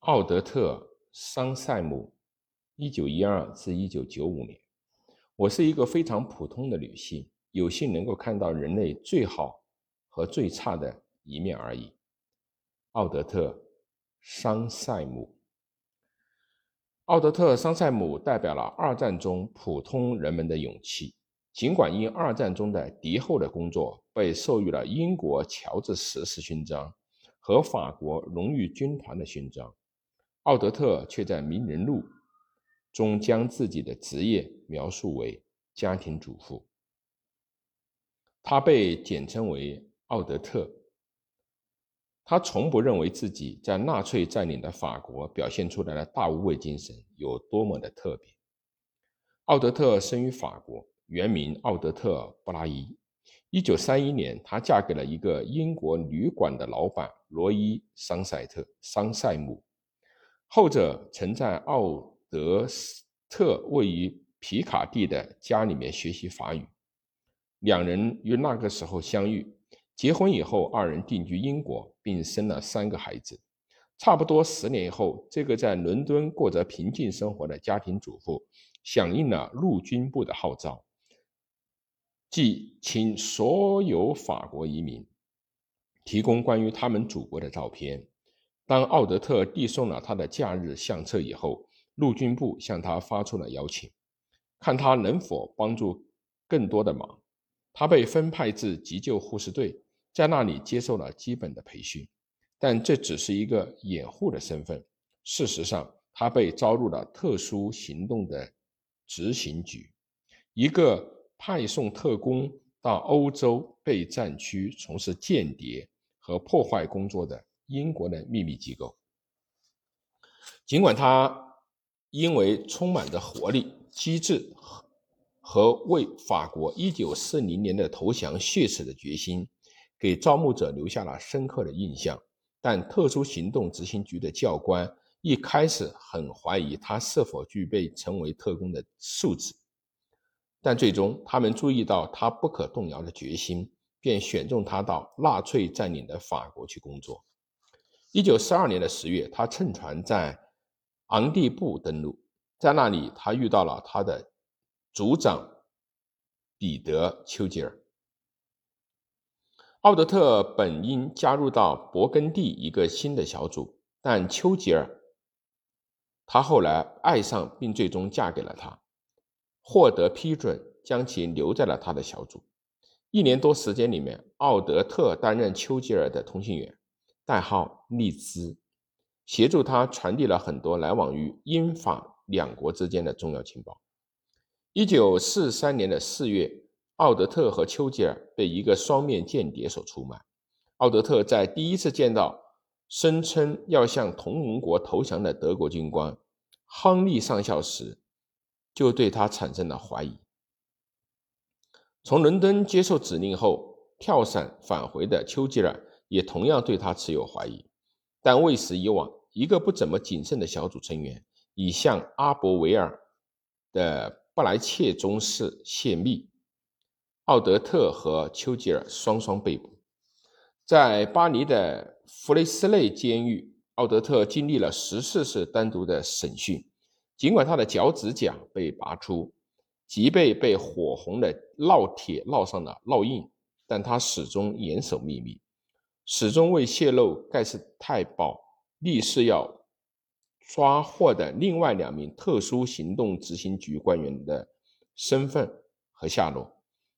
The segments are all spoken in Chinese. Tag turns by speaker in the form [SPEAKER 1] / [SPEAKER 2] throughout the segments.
[SPEAKER 1] 奥德特·桑塞姆，一九一二至一九九五年。我是一个非常普通的女性，有幸能够看到人类最好和最差的一面而已。奥德特·桑塞姆。奥德特·桑塞姆代表了二战中普通人们的勇气。尽管因二战中的敌后的工作被授予了英国乔治十世勋章和法国荣誉军团的勋章，奥德特却在《名人录》中将自己的职业描述为家庭主妇。他被简称为奥德特。他从不认为自己在纳粹占领的法国表现出来的大无畏精神有多么的特别。奥德特生于法国。原名奥德特·布拉伊。一九三一年，她嫁给了一个英国旅馆的老板罗伊·桑塞特·桑塞姆。后者曾在奥德斯特位于皮卡蒂的家里面学习法语。两人于那个时候相遇，结婚以后，二人定居英国，并生了三个孩子。差不多十年以后，这个在伦敦过着平静生活的家庭主妇响应了陆军部的号召。即请所有法国移民提供关于他们祖国的照片。当奥德特递送了他的假日相册以后，陆军部向他发出了邀请，看他能否帮助更多的忙。他被分派至急救护士队，在那里接受了基本的培训，但这只是一个掩护的身份。事实上，他被招入了特殊行动的执行局，一个。派送特工到欧洲备战区从事间谍和破坏工作的英国的秘密机构。尽管他因为充满着活力、机智和为法国1940年的投降血耻的决心，给招募者留下了深刻的印象，但特殊行动执行局的教官一开始很怀疑他是否具备成为特工的素质。但最终，他们注意到他不可动摇的决心，便选中他到纳粹占领的法国去工作。一九四二年的十月，他乘船在昂蒂布登陆，在那里，他遇到了他的组长彼得·丘吉尔。奥德特本应加入到勃艮第一个新的小组，但丘吉尔，他后来爱上并最终嫁给了他。获得批准，将其留在了他的小组。一年多时间里面，奥德特担任丘吉尔的通信员，代号利兹，协助他传递了很多来往于英法两国之间的重要情报。一九四三年的四月，奥德特和丘吉尔被一个双面间谍所出卖。奥德特在第一次见到声称要向同盟国投降的德国军官亨利上校时，就对他产生了怀疑。从伦敦接受指令后跳伞返回的丘吉尔也同样对他持有怀疑，但为时已晚。一个不怎么谨慎的小组成员已向阿伯维尔的布莱切中士泄密，奥德特和丘吉尔双双被捕。在巴黎的弗雷斯内监狱，奥德特经历了十四次单独的审讯。尽管他的脚趾甲被拔出，脊背被火红的烙铁烙上了烙印，但他始终严守秘密，始终未泄露盖世太保立誓要抓获的另外两名特殊行动执行局官员的身份和下落。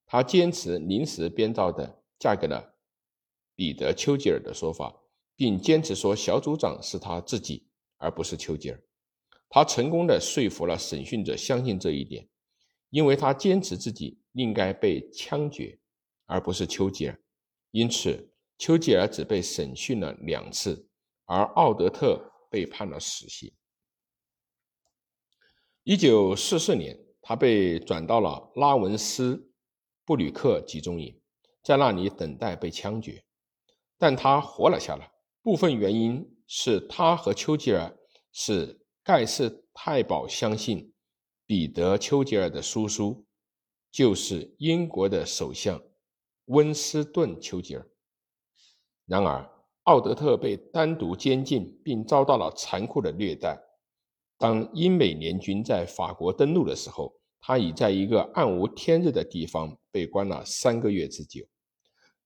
[SPEAKER 1] 他坚持临时编造的嫁给了彼得·丘吉尔的说法，并坚持说小组长是他自己，而不是丘吉尔。他成功的说服了审讯者相信这一点，因为他坚持自己应该被枪决，而不是丘吉尔。因此，丘吉尔只被审讯了两次，而奥德特被判了死刑。一九四四年，他被转到了拉文斯布吕克集中营，在那里等待被枪决，但他活了下来。部分原因是他和丘吉尔是。盖世太保相信彼得·丘吉尔的叔叔就是英国的首相温斯顿·丘吉尔。然而，奥德特被单独监禁，并遭到了残酷的虐待。当英美联军在法国登陆的时候，他已在一个暗无天日的地方被关了三个月之久。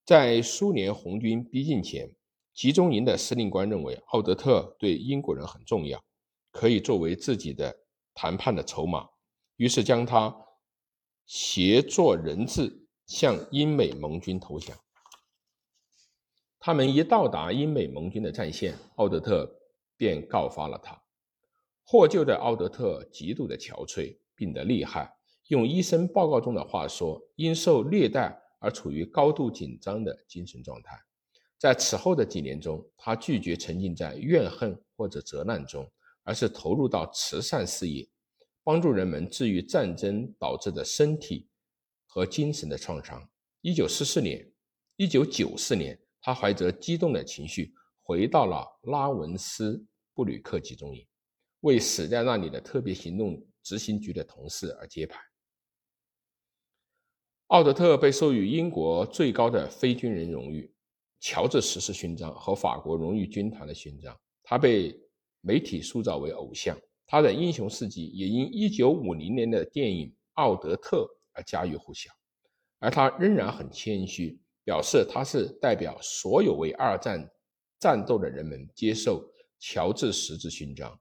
[SPEAKER 1] 在苏联红军逼近前，集中营的司令官认为奥德特对英国人很重要，可以作为自己的谈判的筹码，于是将他协作人质向英美盟军投降。他们一到达英美盟军的战线，奥德特便告发了他。获救的奥德特极度的憔悴，病得厉害，用医生报告中的话说，因受虐待。而处于高度紧张的精神状态，在此后的几年中，他拒绝沉浸在怨恨或者责难中，而是投入到慈善事业，帮助人们治愈战争导致的身体和精神的创伤。一九四四年、一九九四年，他怀着激动的情绪回到了拉文斯布吕克集中营，为死在那里的特别行动执行局的同事而揭牌。奥德特被授予英国最高的非军人荣誉——乔治十世勋章和法国荣誉军团的勋章。他被媒体塑造为偶像，他的英雄事迹也因1950年的电影《奥德特》而家喻户晓。而他仍然很谦虚，表示他是代表所有为二战战斗的人们接受乔治十字勋章。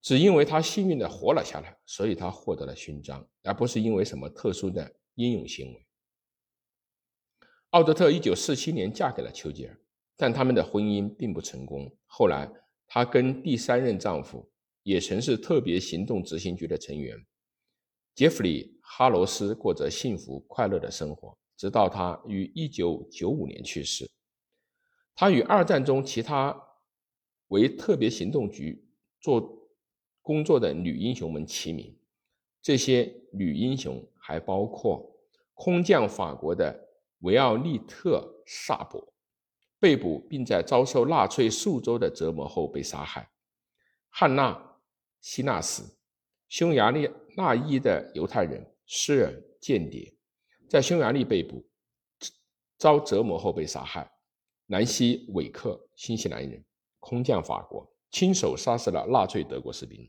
[SPEAKER 1] 只因为他幸运地活了下来，所以他获得了勋章，而不是因为什么特殊的。英勇行为。奥德特一九四七年嫁给了丘吉尔，但他们的婚姻并不成功。后来，她跟第三任丈夫，也曾是特别行动执行局的成员杰弗里·哈罗斯过着幸福快乐的生活，直到他于一九九五年去世。他与二战中其他为特别行动局做工作的女英雄们齐名。这些女英雄还包括。空降法国的维奥利特·萨博被捕，并在遭受纳粹数周的折磨后被杀害。汉娜·希纳斯，匈牙利纳伊的犹太人、诗人、间谍，在匈牙利被捕，遭折磨后被杀害。南希·韦克，新西兰人，空降法国，亲手杀死了纳粹德国士兵，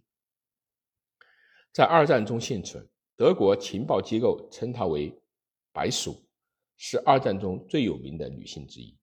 [SPEAKER 1] 在二战中幸存。德国情报机构称她为。白鼠是二战中最有名的女性之一。